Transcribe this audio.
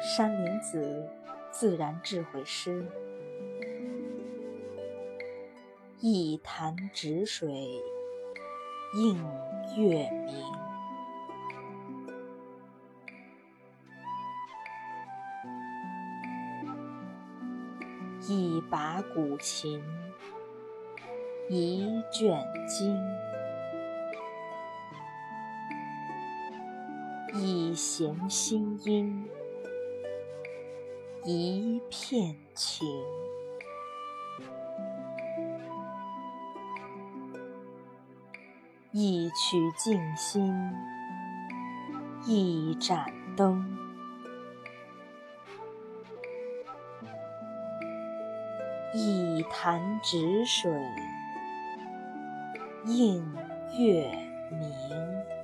山林子自然智慧诗，一潭止水映月明，一把古琴，一卷经，一弦新音。一片情，一曲静心，一盏灯，一潭止水映月明。